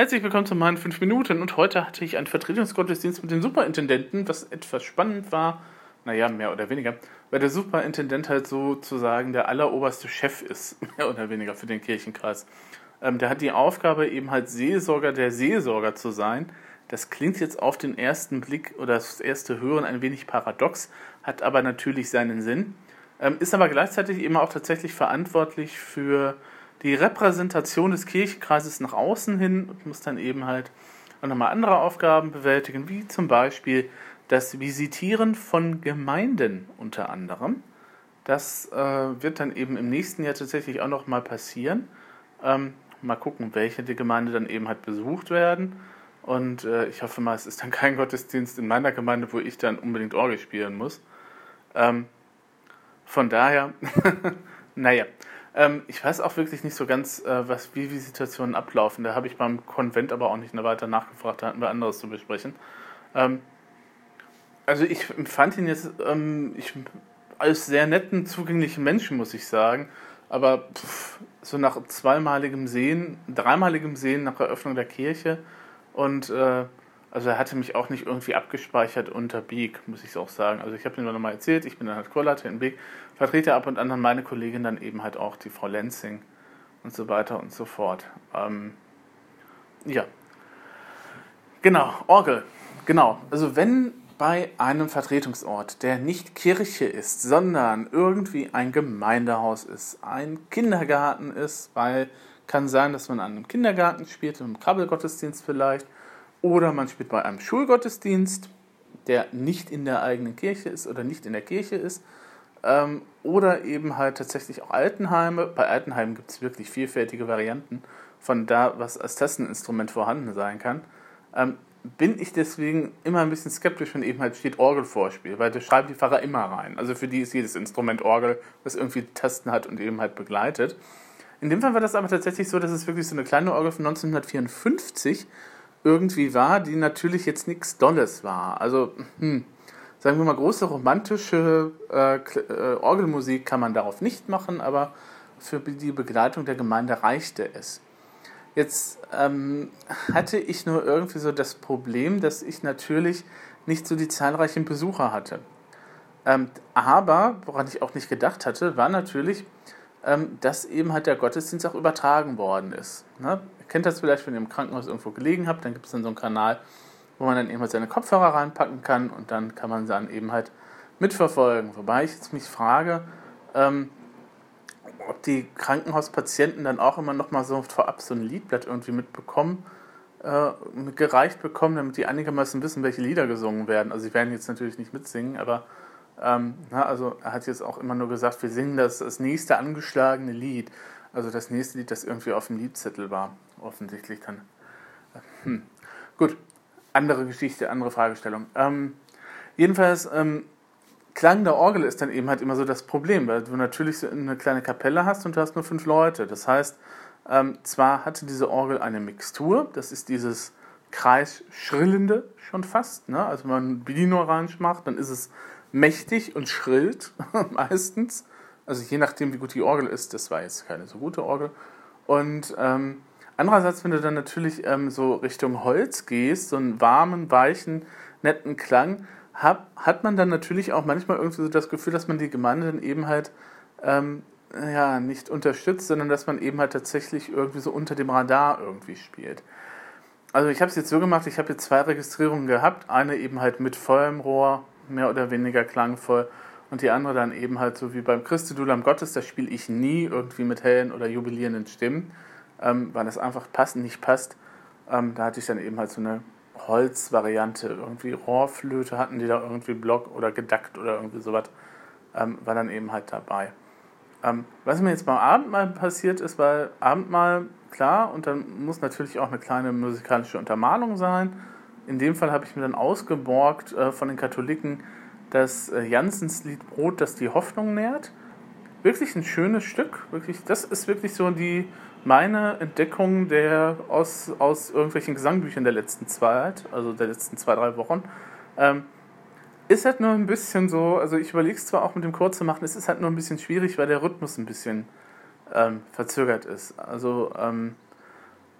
Herzlich willkommen zu meinen 5 Minuten und heute hatte ich einen Vertretungsgottesdienst mit dem Superintendenten, was etwas spannend war. Naja, mehr oder weniger, weil der Superintendent halt sozusagen der alleroberste Chef ist, mehr oder weniger für den Kirchenkreis. Ähm, der hat die Aufgabe, eben halt Seelsorger der Seelsorger zu sein. Das klingt jetzt auf den ersten Blick oder das erste Hören ein wenig paradox, hat aber natürlich seinen Sinn, ähm, ist aber gleichzeitig eben auch tatsächlich verantwortlich für die Repräsentation des Kirchenkreises nach außen hin und muss dann eben halt auch nochmal andere Aufgaben bewältigen, wie zum Beispiel das Visitieren von Gemeinden unter anderem. Das äh, wird dann eben im nächsten Jahr tatsächlich auch nochmal passieren. Ähm, mal gucken, welche die Gemeinde dann eben halt besucht werden. Und äh, ich hoffe mal, es ist dann kein Gottesdienst in meiner Gemeinde, wo ich dann unbedingt Orgel spielen muss. Ähm, von daher, naja, ähm, ich weiß auch wirklich nicht so ganz, äh, was, wie Visitationen ablaufen. Da habe ich beim Konvent aber auch nicht weiter nachgefragt, da hatten wir anderes zu besprechen. Ähm, also ich empfand ihn jetzt ähm, ich, als sehr netten, zugänglichen Menschen, muss ich sagen. Aber pff, so nach zweimaligem Sehen, dreimaligem Sehen nach Eröffnung der Kirche und äh, also er hatte mich auch nicht irgendwie abgespeichert unter Beek, muss ich auch sagen. Also ich habe ihm nur nochmal erzählt, ich bin dann halt Chorleiter in Beek, vertrete ab und an dann meine Kollegin dann eben halt auch, die Frau Lenzing und so weiter und so fort. Ähm, ja. Genau, Orgel. Genau. Also wenn bei einem Vertretungsort, der nicht Kirche ist, sondern irgendwie ein Gemeindehaus ist, ein Kindergarten ist, weil kann sein, dass man an einem Kindergarten spielt, einem Krabbelgottesdienst vielleicht, oder man spielt bei einem Schulgottesdienst, der nicht in der eigenen Kirche ist oder nicht in der Kirche ist. Ähm, oder eben halt tatsächlich auch Altenheime. Bei Altenheimen gibt es wirklich vielfältige Varianten von da, was als Tasteninstrument vorhanden sein kann. Ähm, bin ich deswegen immer ein bisschen skeptisch, wenn eben halt steht Orgelvorspiel, weil das schreiben die Pfarrer immer rein. Also für die ist jedes Instrument Orgel, das irgendwie Tasten hat und eben halt begleitet. In dem Fall war das aber tatsächlich so, dass es wirklich so eine kleine Orgel von 1954 irgendwie war, die natürlich jetzt nichts Dolles war. Also, hm, sagen wir mal, große romantische äh, äh, Orgelmusik kann man darauf nicht machen, aber für die Begleitung der Gemeinde reichte es. Jetzt ähm, hatte ich nur irgendwie so das Problem, dass ich natürlich nicht so die zahlreichen Besucher hatte. Ähm, aber, woran ich auch nicht gedacht hatte, war natürlich, dass eben halt der Gottesdienst auch übertragen worden ist. Ne? Ihr kennt das vielleicht, wenn ihr im Krankenhaus irgendwo gelegen habt, dann gibt es dann so einen Kanal, wo man dann eben halt seine Kopfhörer reinpacken kann und dann kann man dann eben halt mitverfolgen. Wobei ich jetzt mich frage, ähm, ob die Krankenhauspatienten dann auch immer noch mal so vorab so ein Liedblatt irgendwie mitbekommen, äh, gereicht bekommen, damit die einigermaßen wissen, welche Lieder gesungen werden. Also sie werden jetzt natürlich nicht mitsingen, aber ähm, na, also er hat jetzt auch immer nur gesagt, wir singen das, das nächste angeschlagene Lied. Also das nächste Lied, das irgendwie auf dem Liedzettel war. Offensichtlich dann. Hm. Gut, andere Geschichte, andere Fragestellung. Ähm, jedenfalls, ähm, Klang der Orgel ist dann eben halt immer so das Problem, weil du natürlich so eine kleine Kapelle hast und du hast nur fünf Leute. Das heißt, ähm, zwar hatte diese Orgel eine Mixtur, das ist dieses Kreisschrillende schon fast. Ne? Also wenn man Bino macht, dann ist es mächtig und schrillt meistens. Also je nachdem, wie gut die Orgel ist, das war jetzt keine so gute Orgel. Und ähm, andererseits, wenn du dann natürlich ähm, so Richtung Holz gehst, so einen warmen, weichen, netten Klang, hab, hat man dann natürlich auch manchmal irgendwie so das Gefühl, dass man die Gemeinde dann eben halt ähm, ja, nicht unterstützt, sondern dass man eben halt tatsächlich irgendwie so unter dem Radar irgendwie spielt. Also ich habe es jetzt so gemacht, ich habe jetzt zwei Registrierungen gehabt, eine eben halt mit vollem Rohr mehr oder weniger klangvoll. Und die andere dann eben halt so wie beim Christedul am Gottes, da spiele ich nie irgendwie mit hellen oder jubilierenden Stimmen, ähm, weil das einfach passend nicht passt. Ähm, da hatte ich dann eben halt so eine Holzvariante, irgendwie Rohrflöte hatten die da irgendwie Block oder gedackt oder irgendwie sowas, ähm, war dann eben halt dabei. Ähm, was mir jetzt beim Abendmahl passiert ist, weil Abendmahl, klar, und dann muss natürlich auch eine kleine musikalische Untermalung sein in dem Fall habe ich mir dann ausgeborgt äh, von den Katholiken das äh, Janssens Lied Brot, das die Hoffnung nährt. Wirklich ein schönes Stück. Wirklich, das ist wirklich so die meine Entdeckung der aus, aus irgendwelchen Gesangbüchern der letzten Zeit, also der letzten zwei, drei Wochen. Ähm, ist halt nur ein bisschen so, also ich überlege es zwar auch mit dem Chor zu machen, es ist halt nur ein bisschen schwierig, weil der Rhythmus ein bisschen ähm, verzögert ist. Also ähm,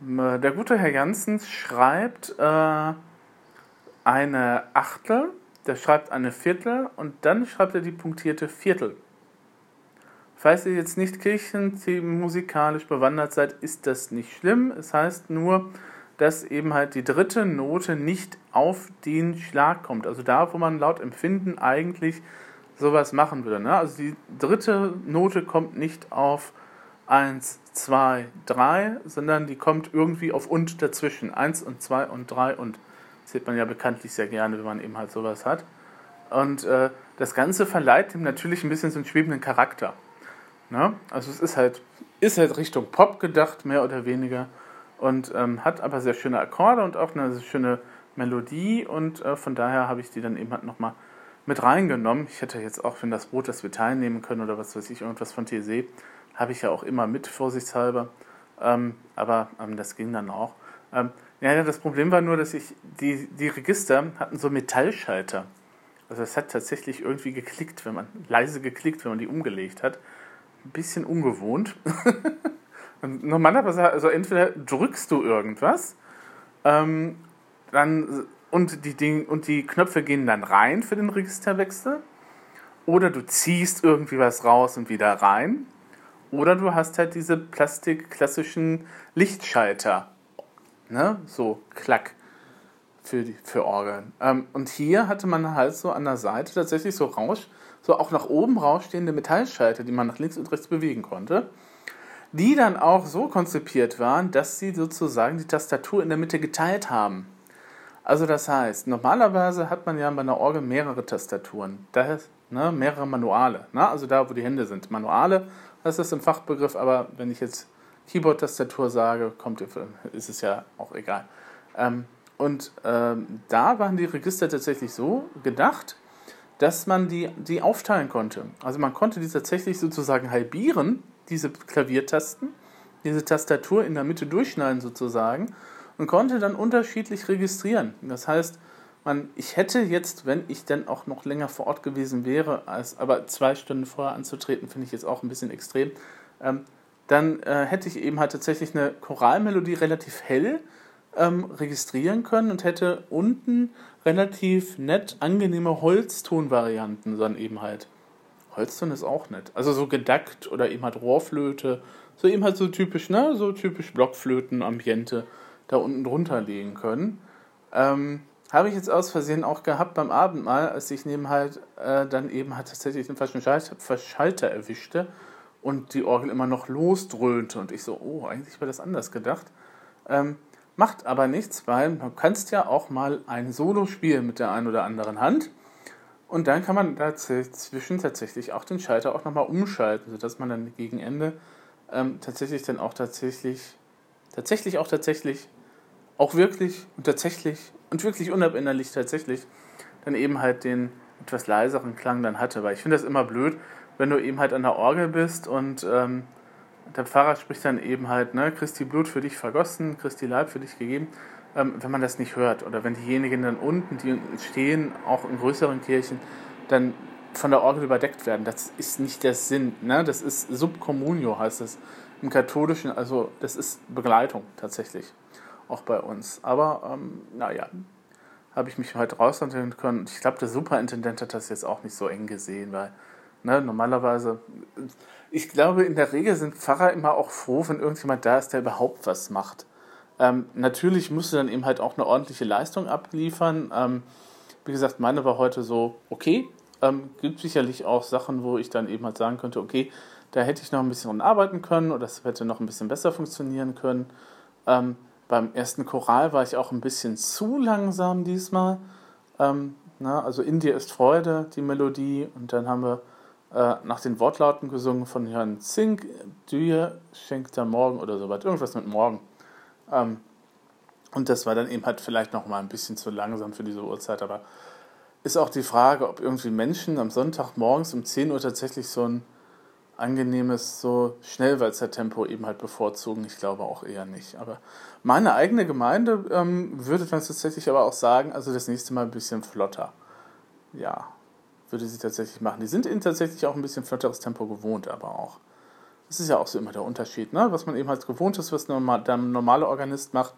Der gute Herr Janssens schreibt äh, eine Achtel, der schreibt eine Viertel und dann schreibt er die punktierte Viertel. Falls ihr jetzt nicht musikalisch bewandert seid, ist das nicht schlimm. Es heißt nur, dass eben halt die dritte Note nicht auf den Schlag kommt. Also da, wo man laut Empfinden eigentlich sowas machen würde. Ne? Also die dritte Note kommt nicht auf 1, 2, 3, sondern die kommt irgendwie auf und dazwischen. 1 und 2 und 3 und das sieht man ja bekanntlich sehr gerne, wenn man eben halt sowas hat. Und äh, das Ganze verleiht ihm natürlich ein bisschen so einen schwebenden Charakter. Ne? Also es ist halt, ist halt Richtung Pop gedacht, mehr oder weniger. Und ähm, hat aber sehr schöne Akkorde und auch eine schöne Melodie. Und äh, von daher habe ich die dann eben halt nochmal mit reingenommen. Ich hätte jetzt auch, wenn das Brot, das wir teilnehmen können oder was weiß ich, irgendwas von TSE, habe ich ja auch immer mit, vorsichtshalber. Ähm, aber ähm, das ging dann auch. Ähm, ja, das Problem war nur, dass ich, die, die Register hatten so Metallschalter. Also es hat tatsächlich irgendwie geklickt, wenn man, leise geklickt, wenn man die umgelegt hat. Ein bisschen ungewohnt. normalerweise, also entweder drückst du irgendwas, ähm, dann und die, Ding, und die Knöpfe gehen dann rein für den Registerwechsel. Oder du ziehst irgendwie was raus und wieder rein. Oder du hast halt diese plastikklassischen Lichtschalter. Ne? So, klack. Für, die, für Orgeln. Ähm, und hier hatte man halt so an der Seite tatsächlich so Rausch, so auch nach oben rausstehende Metallschalter, die man nach links und rechts bewegen konnte. Die dann auch so konzipiert waren, dass sie sozusagen die Tastatur in der Mitte geteilt haben. Also das heißt, normalerweise hat man ja bei einer Orgel mehrere Tastaturen, das, ne, mehrere Manuale. Ne? Also da, wo die Hände sind. Manuale, das ist ein Fachbegriff, aber wenn ich jetzt Keyboard-Tastatur sage, kommt, ist es ja auch egal. Ähm, und ähm, da waren die Register tatsächlich so gedacht, dass man die, die aufteilen konnte. Also man konnte die tatsächlich sozusagen halbieren, diese Klaviertasten, diese Tastatur in der Mitte durchschneiden sozusagen und konnte dann unterschiedlich registrieren. Das heißt, man, ich hätte jetzt, wenn ich dann auch noch länger vor Ort gewesen wäre, als, aber zwei Stunden vorher anzutreten, finde ich jetzt auch ein bisschen extrem, ähm, dann äh, hätte ich eben halt tatsächlich eine Choralmelodie relativ hell ähm, registrieren können und hätte unten relativ nett angenehme Holztonvarianten dann eben halt. Holzton ist auch nett. Also so gedackt oder eben halt Rohrflöte, so eben halt so typisch, ne, so typisch Blockflöten-Ambiente da unten drunter legen können. Ähm, habe ich jetzt aus Versehen auch gehabt beim Abendmahl, als ich neben halt äh, dann eben halt tatsächlich den falschen Verschalter erwischte und die Orgel immer noch losdröhnte und ich so, oh, eigentlich war das anders gedacht. Ähm, macht aber nichts, weil du kannst ja auch mal ein Solo spielen mit der einen oder anderen Hand und dann kann man dazwischen tatsächlich auch den Schalter auch nochmal umschalten, sodass man dann gegen Ende ähm, tatsächlich dann auch tatsächlich, tatsächlich auch tatsächlich auch wirklich und tatsächlich und wirklich unabänderlich tatsächlich dann eben halt den etwas leiseren Klang dann hatte. Weil ich finde das immer blöd, wenn du eben halt an der Orgel bist und ähm, der Pfarrer spricht dann eben halt, ne, Christi Blut für dich vergossen, Christi Leib für dich gegeben, ähm, wenn man das nicht hört. Oder wenn diejenigen dann unten, die stehen, auch in größeren Kirchen, dann von der Orgel überdeckt werden. Das ist nicht der Sinn. Ne? Das ist Subcommunio, heißt es im Katholischen. Also das ist Begleitung tatsächlich auch bei uns. Aber ähm, naja, habe ich mich heute raushandeln können. Ich glaube, der Superintendent hat das jetzt auch nicht so eng gesehen, weil ne, normalerweise, ich glaube, in der Regel sind Pfarrer immer auch froh, wenn irgendjemand da ist, der überhaupt was macht. Ähm, natürlich musste dann eben halt auch eine ordentliche Leistung abliefern. Ähm, wie gesagt, meine war heute so, okay. Ähm, gibt sicherlich auch Sachen, wo ich dann eben halt sagen könnte, okay, da hätte ich noch ein bisschen arbeiten können oder das hätte noch ein bisschen besser funktionieren können. Ähm, beim ersten Choral war ich auch ein bisschen zu langsam diesmal. Ähm, na, also in dir ist Freude, die Melodie. Und dann haben wir äh, nach den Wortlauten gesungen von Herrn Zink, dir schenkt er morgen oder so was. Irgendwas mit morgen. Ähm, und das war dann eben halt vielleicht noch mal ein bisschen zu langsam für diese Uhrzeit. Aber ist auch die Frage, ob irgendwie Menschen am Sonntag morgens um 10 Uhr tatsächlich so ein angenehmes so Schnellwalzer-Tempo eben halt bevorzugen. Ich glaube auch eher nicht. Aber meine eigene Gemeinde ähm, würde dann tatsächlich aber auch sagen, also das nächste Mal ein bisschen flotter. Ja, würde sie tatsächlich machen. Die sind ihnen tatsächlich auch ein bisschen flotteres Tempo gewohnt, aber auch. Das ist ja auch so immer der Unterschied, ne? was man eben halt gewohnt ist, was der normale Organist macht.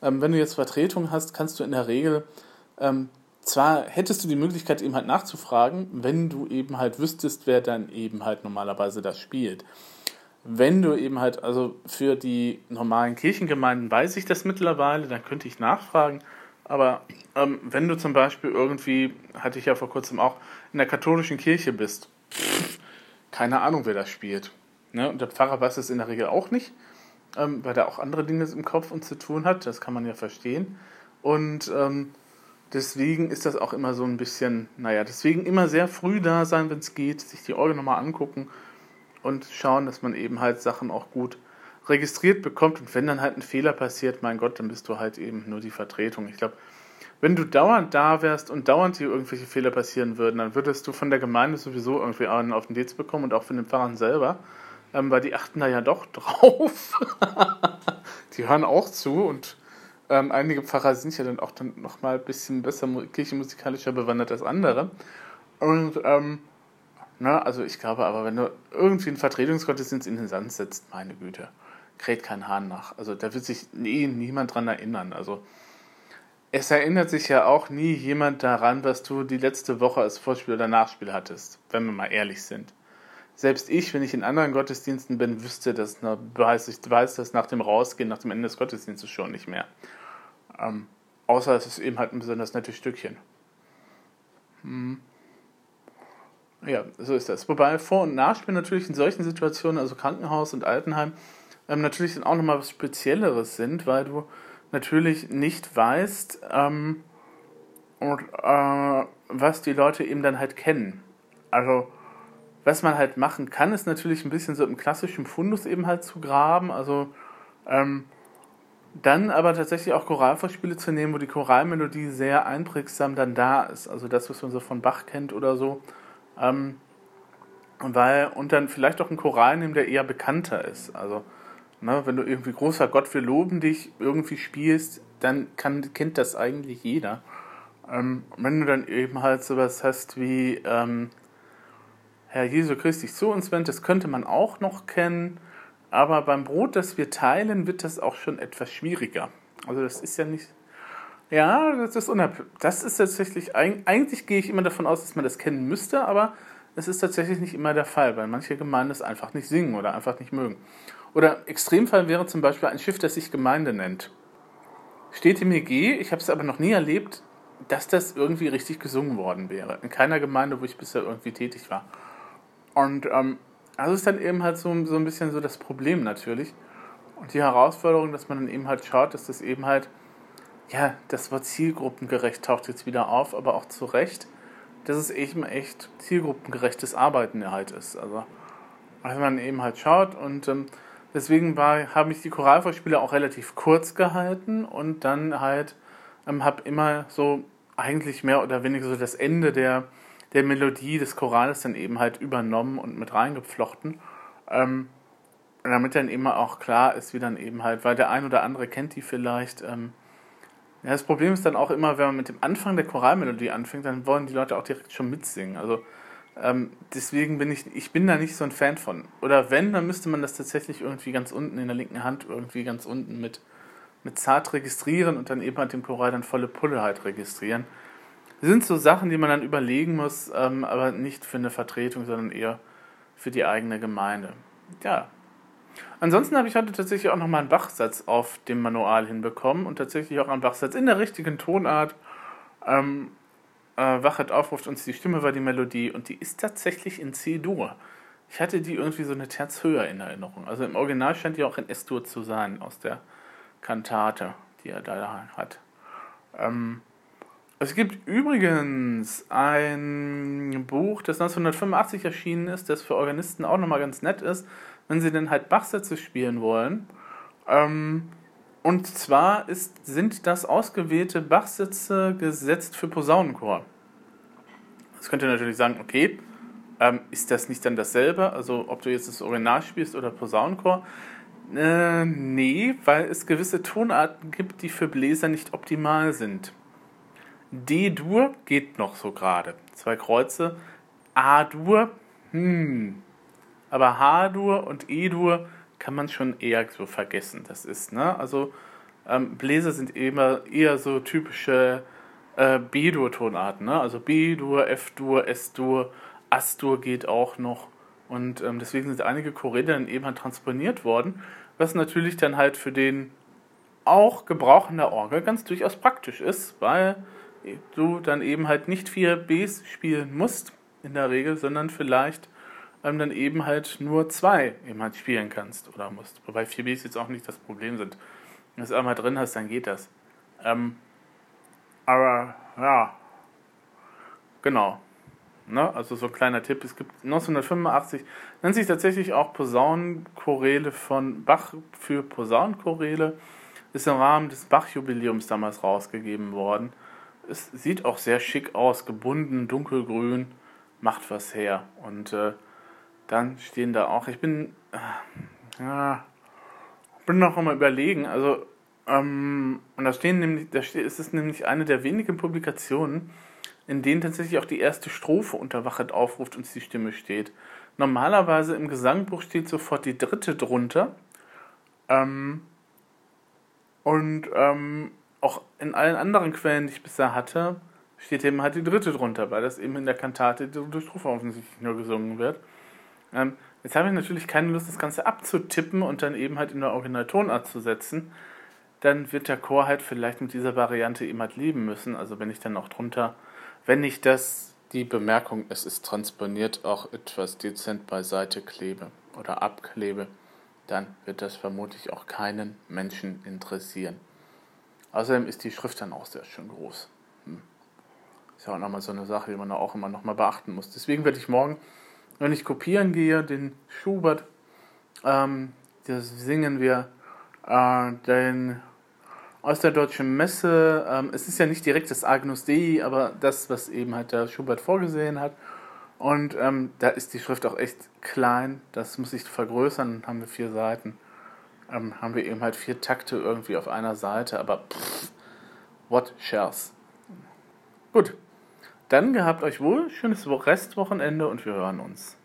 Ähm, wenn du jetzt Vertretung hast, kannst du in der Regel, ähm, zwar hättest du die Möglichkeit eben halt nachzufragen, wenn du eben halt wüsstest, wer dann eben halt normalerweise das spielt. Wenn du eben halt, also für die normalen Kirchengemeinden weiß ich das mittlerweile, dann könnte ich nachfragen. Aber ähm, wenn du zum Beispiel irgendwie, hatte ich ja vor kurzem auch, in der katholischen Kirche bist, keine Ahnung, wer das spielt. Ne? Und der Pfarrer weiß es in der Regel auch nicht, ähm, weil er auch andere Dinge im Kopf und zu tun hat. Das kann man ja verstehen. Und ähm, deswegen ist das auch immer so ein bisschen, naja, deswegen immer sehr früh da sein, wenn es geht, sich die Orgel nochmal angucken und schauen, dass man eben halt Sachen auch gut registriert bekommt. Und wenn dann halt ein Fehler passiert, mein Gott, dann bist du halt eben nur die Vertretung. Ich glaube, wenn du dauernd da wärst und dauernd hier irgendwelche Fehler passieren würden, dann würdest du von der Gemeinde sowieso irgendwie einen auf den Dienst bekommen und auch von den Pfarrern selber, ähm, weil die achten da ja doch drauf. die hören auch zu und ähm, einige Pfarrer sind ja dann auch dann nochmal ein bisschen besser kirchenmusikalischer bewandert als andere. Und, ähm, na, also ich glaube aber, wenn du irgendwie einen Vertretungsgottesdienst in den Sand setzt, meine Güte, kräht kein Hahn nach. Also da wird sich nie, niemand dran erinnern. Also es erinnert sich ja auch nie jemand daran, was du die letzte Woche als Vorspiel oder Nachspiel hattest, wenn wir mal ehrlich sind. Selbst ich, wenn ich in anderen Gottesdiensten bin, wüsste das, weiß, ich weiß das nach dem Rausgehen, nach dem Ende des Gottesdienstes schon nicht mehr. Ähm, außer es ist eben halt ein besonders nettes Stückchen. Hm. Ja, so ist das. Wobei Vor- und Nachspiel natürlich in solchen Situationen, also Krankenhaus und Altenheim, ähm, natürlich dann auch nochmal was Spezielleres sind, weil du natürlich nicht weißt, ähm, und, äh, was die Leute eben dann halt kennen. Also, was man halt machen kann, ist natürlich ein bisschen so im klassischen Fundus eben halt zu graben. Also, ähm, dann aber tatsächlich auch Choralvorspiele zu nehmen, wo die Choralmelodie sehr einprägsam dann da ist. Also das, was man so von Bach kennt oder so. Ähm, weil, und dann vielleicht auch einen Choral nehmen, der eher bekannter ist. Also Ne, wenn du irgendwie großer Gott, wir loben dich irgendwie spielst, dann kann, kennt das eigentlich jeder. Ähm, wenn du dann eben halt sowas hast wie ähm, Herr Jesu Christi zu uns wendet, das könnte man auch noch kennen, aber beim Brot, das wir teilen, wird das auch schon etwas schwieriger. Also das ist ja nicht. Ja, das ist unab Das ist tatsächlich, eigentlich gehe ich immer davon aus, dass man das kennen müsste, aber es ist tatsächlich nicht immer der Fall, weil manche Gemeinden es einfach nicht singen oder einfach nicht mögen. Oder Extremfall wäre zum Beispiel ein Schiff, das sich Gemeinde nennt. Steht im EG, ich habe es aber noch nie erlebt, dass das irgendwie richtig gesungen worden wäre. In keiner Gemeinde, wo ich bisher irgendwie tätig war. Und ähm, also ist dann eben halt so, so ein bisschen so das Problem natürlich. Und die Herausforderung, dass man dann eben halt schaut, dass das eben halt, ja, das Wort zielgruppengerecht taucht jetzt wieder auf, aber auch zu Recht, dass es eben echt zielgruppengerechtes Arbeiten halt ist. Also, wenn man eben halt schaut und ähm, Deswegen habe ich die Choralvorspiele auch relativ kurz gehalten und dann halt ähm, habe immer so eigentlich mehr oder weniger so das Ende der, der Melodie des Chorales dann eben halt übernommen und mit reingepflochten. Ähm, damit dann immer auch klar ist, wie dann eben halt, weil der ein oder andere kennt die vielleicht. Ähm, ja, das Problem ist dann auch immer, wenn man mit dem Anfang der Choralmelodie anfängt, dann wollen die Leute auch direkt schon mitsingen. Also ähm, deswegen bin ich, ich bin da nicht so ein Fan von. Oder wenn, dann müsste man das tatsächlich irgendwie ganz unten in der linken Hand, irgendwie ganz unten mit, mit zart registrieren und dann eben halt dem Choral dann volle Pulle halt registrieren. Das sind so Sachen, die man dann überlegen muss, ähm, aber nicht für eine Vertretung, sondern eher für die eigene Gemeinde. Ja. Ansonsten habe ich heute tatsächlich auch nochmal einen Bachsatz auf dem Manual hinbekommen und tatsächlich auch einen Bachsatz in der richtigen Tonart. Ähm, äh, Wachet aufruft uns die Stimme war die Melodie und die ist tatsächlich in C-Dur. Ich hatte die irgendwie so eine Terz höher in Erinnerung. Also im Original scheint die auch in S-Dur zu sein, aus der Kantate, die er da hat. Ähm, es gibt übrigens ein Buch, das 1985 erschienen ist, das für Organisten auch nochmal ganz nett ist, wenn sie dann halt Bachsätze spielen wollen. Ähm, und zwar ist, sind das ausgewählte Bachsätze gesetzt für Posaunenchor. Jetzt könnt ihr natürlich sagen, okay, ähm, ist das nicht dann dasselbe? Also ob du jetzt das Original spielst oder Posaunenchor? Äh, nee, weil es gewisse Tonarten gibt, die für Bläser nicht optimal sind. D-Dur geht noch so gerade. Zwei Kreuze. A-Dur, hm. Aber H-Dur und E-Dur kann man schon eher so vergessen. Das ist, ne? Also ähm, Bläser sind immer eher so typische äh, B-Dur-Tonarten, ne? Also B-Dur, F-Dur, S-Dur, As-Dur geht auch noch. Und ähm, deswegen sind einige Choräle dann eben halt transponiert worden, was natürlich dann halt für den auch Gebrauch in der Orgel ganz durchaus praktisch ist, weil du dann eben halt nicht vier Bs spielen musst in der Regel, sondern vielleicht ähm, dann eben halt nur zwei eben halt spielen kannst oder musst. Wobei vier Bs jetzt auch nicht das Problem sind. Wenn du es einmal drin hast, dann geht das. Ähm, aber ja, genau. Ne? Also so ein kleiner Tipp. Es gibt 1985, nennt sich tatsächlich auch Posaunenchoräle von Bach für Posaunenchoräle. Ist im Rahmen des Bach-Jubiläums damals rausgegeben worden. Es sieht auch sehr schick aus, gebunden, dunkelgrün, macht was her. Und äh, dann stehen da auch, ich bin, äh, ja, bin noch einmal überlegen, also, ähm, und da stehen nämlich, da steht, ist es nämlich eine der wenigen Publikationen, in denen tatsächlich auch die erste Strophe unter Wachet aufruft und die Stimme steht. Normalerweise im Gesangbuch steht sofort die dritte drunter. Ähm, und ähm, auch in allen anderen Quellen, die ich bisher hatte, steht eben halt die dritte drunter, weil das eben in der Kantate die dritte Strophe offensichtlich nur gesungen wird. Ähm, jetzt habe ich natürlich keine Lust, das Ganze abzutippen und dann eben halt in der Originaltonart zu setzen. Dann wird der Chor halt vielleicht mit dieser Variante eben halt leben müssen. Also wenn ich dann auch drunter wenn ich das, die Bemerkung, es ist transponiert, auch etwas dezent beiseite klebe oder abklebe, dann wird das vermutlich auch keinen Menschen interessieren. Außerdem ist die Schrift dann auch sehr schön groß. Hm. Ist ja auch nochmal so eine Sache, die man auch immer nochmal beachten muss. Deswegen werde ich morgen, wenn ich kopieren gehe, den Schubert, ähm, das singen wir, äh, den aus der Deutschen Messe. Ähm, es ist ja nicht direkt das Agnus Dei, aber das, was eben halt der Schubert vorgesehen hat. Und ähm, da ist die Schrift auch echt klein. Das muss ich vergrößern. Dann haben wir vier Seiten. Ähm, haben wir eben halt vier Takte irgendwie auf einer Seite. Aber pff, what shares? Gut. Dann gehabt euch wohl. Schönes Restwochenende und wir hören uns.